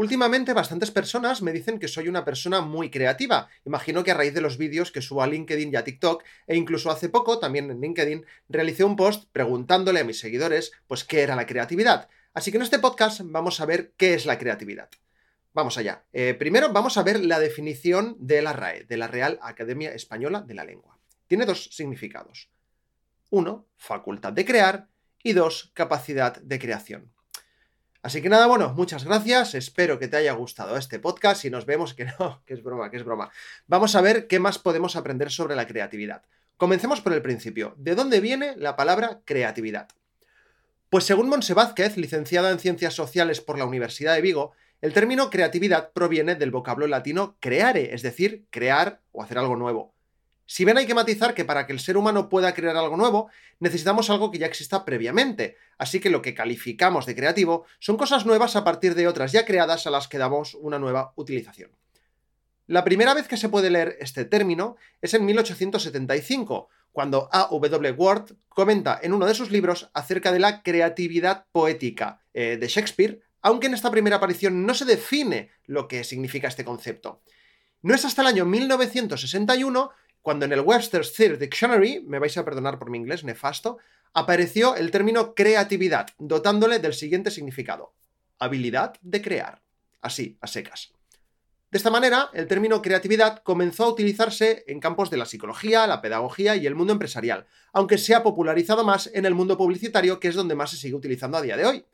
Últimamente bastantes personas me dicen que soy una persona muy creativa. Imagino que a raíz de los vídeos que subo a LinkedIn y a TikTok, e incluso hace poco, también en LinkedIn, realicé un post preguntándole a mis seguidores, pues, qué era la creatividad. Así que en este podcast vamos a ver qué es la creatividad. Vamos allá. Eh, primero vamos a ver la definición de la RAE, de la Real Academia Española de la Lengua. Tiene dos significados. Uno, facultad de crear, y dos, capacidad de creación. Así que nada, bueno, muchas gracias, espero que te haya gustado este podcast y nos vemos que no, que es broma, que es broma. Vamos a ver qué más podemos aprender sobre la creatividad. Comencemos por el principio. ¿De dónde viene la palabra creatividad? Pues según Monse Vázquez, licenciada en Ciencias Sociales por la Universidad de Vigo, el término creatividad proviene del vocablo latino creare, es decir, crear o hacer algo nuevo. Si bien hay que matizar que para que el ser humano pueda crear algo nuevo, necesitamos algo que ya exista previamente, así que lo que calificamos de creativo son cosas nuevas a partir de otras ya creadas a las que damos una nueva utilización. La primera vez que se puede leer este término es en 1875, cuando A. W. Ward comenta en uno de sus libros acerca de la creatividad poética eh, de Shakespeare, aunque en esta primera aparición no se define lo que significa este concepto. No es hasta el año 1961 cuando en el Webster's Third Dictionary, me vais a perdonar por mi inglés nefasto, apareció el término creatividad, dotándole del siguiente significado. Habilidad de crear. Así, a secas. De esta manera, el término creatividad comenzó a utilizarse en campos de la psicología, la pedagogía y el mundo empresarial, aunque se ha popularizado más en el mundo publicitario, que es donde más se sigue utilizando a día de hoy.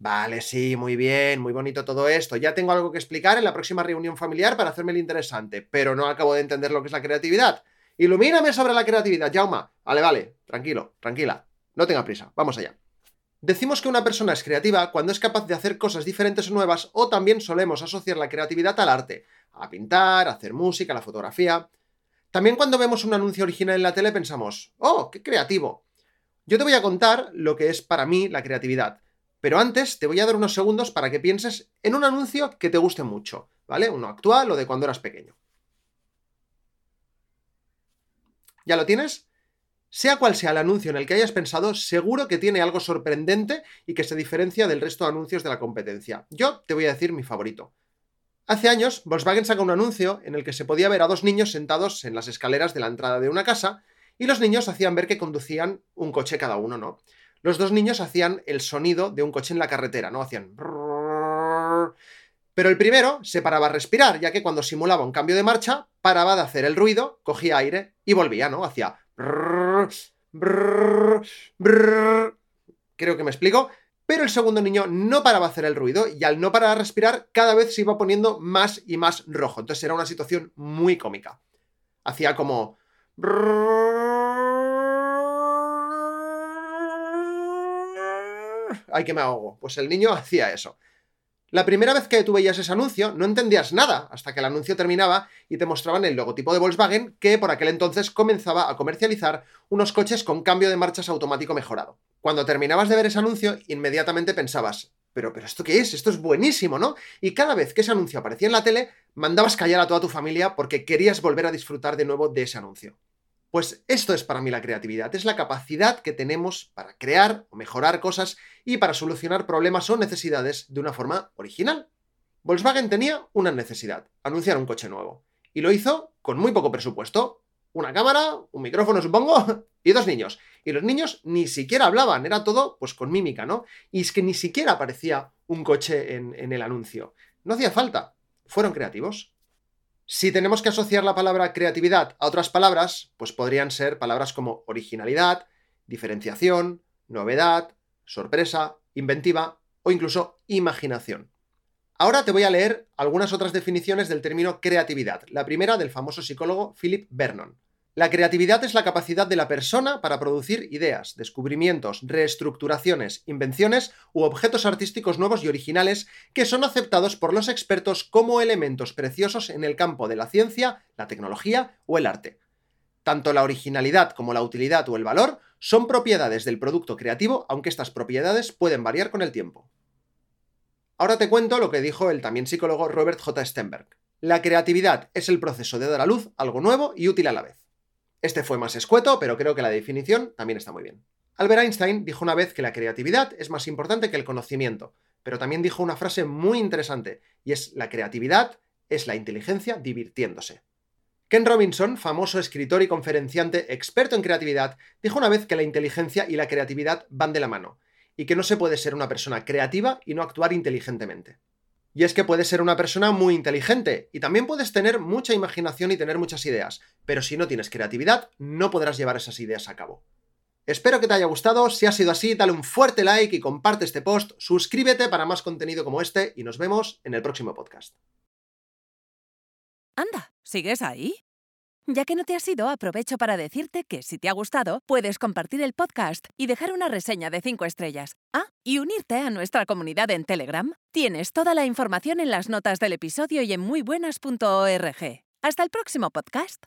Vale, sí, muy bien, muy bonito todo esto. Ya tengo algo que explicar en la próxima reunión familiar para hacerme el interesante, pero no acabo de entender lo que es la creatividad. Ilumíname sobre la creatividad, Jauma. Vale, vale, tranquilo, tranquila. No tenga prisa, vamos allá. Decimos que una persona es creativa cuando es capaz de hacer cosas diferentes o nuevas, o también solemos asociar la creatividad al arte, a pintar, a hacer música, a la fotografía. También cuando vemos un anuncio original en la tele pensamos, ¡oh, qué creativo! Yo te voy a contar lo que es para mí la creatividad. Pero antes te voy a dar unos segundos para que pienses en un anuncio que te guste mucho, ¿vale? Uno actual o de cuando eras pequeño. ¿Ya lo tienes? Sea cual sea el anuncio en el que hayas pensado, seguro que tiene algo sorprendente y que se diferencia del resto de anuncios de la competencia. Yo te voy a decir mi favorito. Hace años, Volkswagen sacó un anuncio en el que se podía ver a dos niños sentados en las escaleras de la entrada de una casa y los niños hacían ver que conducían un coche cada uno, ¿no? Los dos niños hacían el sonido de un coche en la carretera, ¿no? Hacían... Pero el primero se paraba a respirar, ya que cuando simulaba un cambio de marcha, paraba de hacer el ruido, cogía aire y volvía, ¿no? Hacía... Creo que me explico. Pero el segundo niño no paraba a hacer el ruido y al no parar a respirar cada vez se iba poniendo más y más rojo. Entonces era una situación muy cómica. Hacía como... ¡ay que me ahogo! Pues el niño hacía eso. La primera vez que tú veías ese anuncio no entendías nada hasta que el anuncio terminaba y te mostraban el logotipo de Volkswagen que por aquel entonces comenzaba a comercializar unos coches con cambio de marchas automático mejorado. Cuando terminabas de ver ese anuncio, inmediatamente pensabas, pero, pero ¿esto qué es? Esto es buenísimo, ¿no? Y cada vez que ese anuncio aparecía en la tele, mandabas callar a toda tu familia porque querías volver a disfrutar de nuevo de ese anuncio. Pues esto es para mí la creatividad, es la capacidad que tenemos para crear o mejorar cosas y para solucionar problemas o necesidades de una forma original. Volkswagen tenía una necesidad, anunciar un coche nuevo. Y lo hizo con muy poco presupuesto. Una cámara, un micrófono supongo, y dos niños. Y los niños ni siquiera hablaban, era todo pues con mímica, ¿no? Y es que ni siquiera aparecía un coche en, en el anuncio. No hacía falta, fueron creativos. Si tenemos que asociar la palabra creatividad a otras palabras, pues podrían ser palabras como originalidad, diferenciación, novedad, sorpresa, inventiva o incluso imaginación. Ahora te voy a leer algunas otras definiciones del término creatividad. La primera del famoso psicólogo Philip Vernon. La creatividad es la capacidad de la persona para producir ideas, descubrimientos, reestructuraciones, invenciones u objetos artísticos nuevos y originales que son aceptados por los expertos como elementos preciosos en el campo de la ciencia, la tecnología o el arte. Tanto la originalidad como la utilidad o el valor son propiedades del producto creativo, aunque estas propiedades pueden variar con el tiempo. Ahora te cuento lo que dijo el también psicólogo Robert J. Stenberg. La creatividad es el proceso de dar a luz algo nuevo y útil a la vez. Este fue más escueto, pero creo que la definición también está muy bien. Albert Einstein dijo una vez que la creatividad es más importante que el conocimiento, pero también dijo una frase muy interesante, y es la creatividad es la inteligencia divirtiéndose. Ken Robinson, famoso escritor y conferenciante experto en creatividad, dijo una vez que la inteligencia y la creatividad van de la mano, y que no se puede ser una persona creativa y no actuar inteligentemente. Y es que puedes ser una persona muy inteligente y también puedes tener mucha imaginación y tener muchas ideas, pero si no tienes creatividad, no podrás llevar esas ideas a cabo. Espero que te haya gustado, si ha sido así, dale un fuerte like y comparte este post, suscríbete para más contenido como este y nos vemos en el próximo podcast. Anda, ¿sigues ahí? Ya que no te has ido, aprovecho para decirte que si te ha gustado, puedes compartir el podcast y dejar una reseña de 5 estrellas. Ah, y unirte a nuestra comunidad en Telegram. Tienes toda la información en las notas del episodio y en muybuenas.org. Hasta el próximo podcast.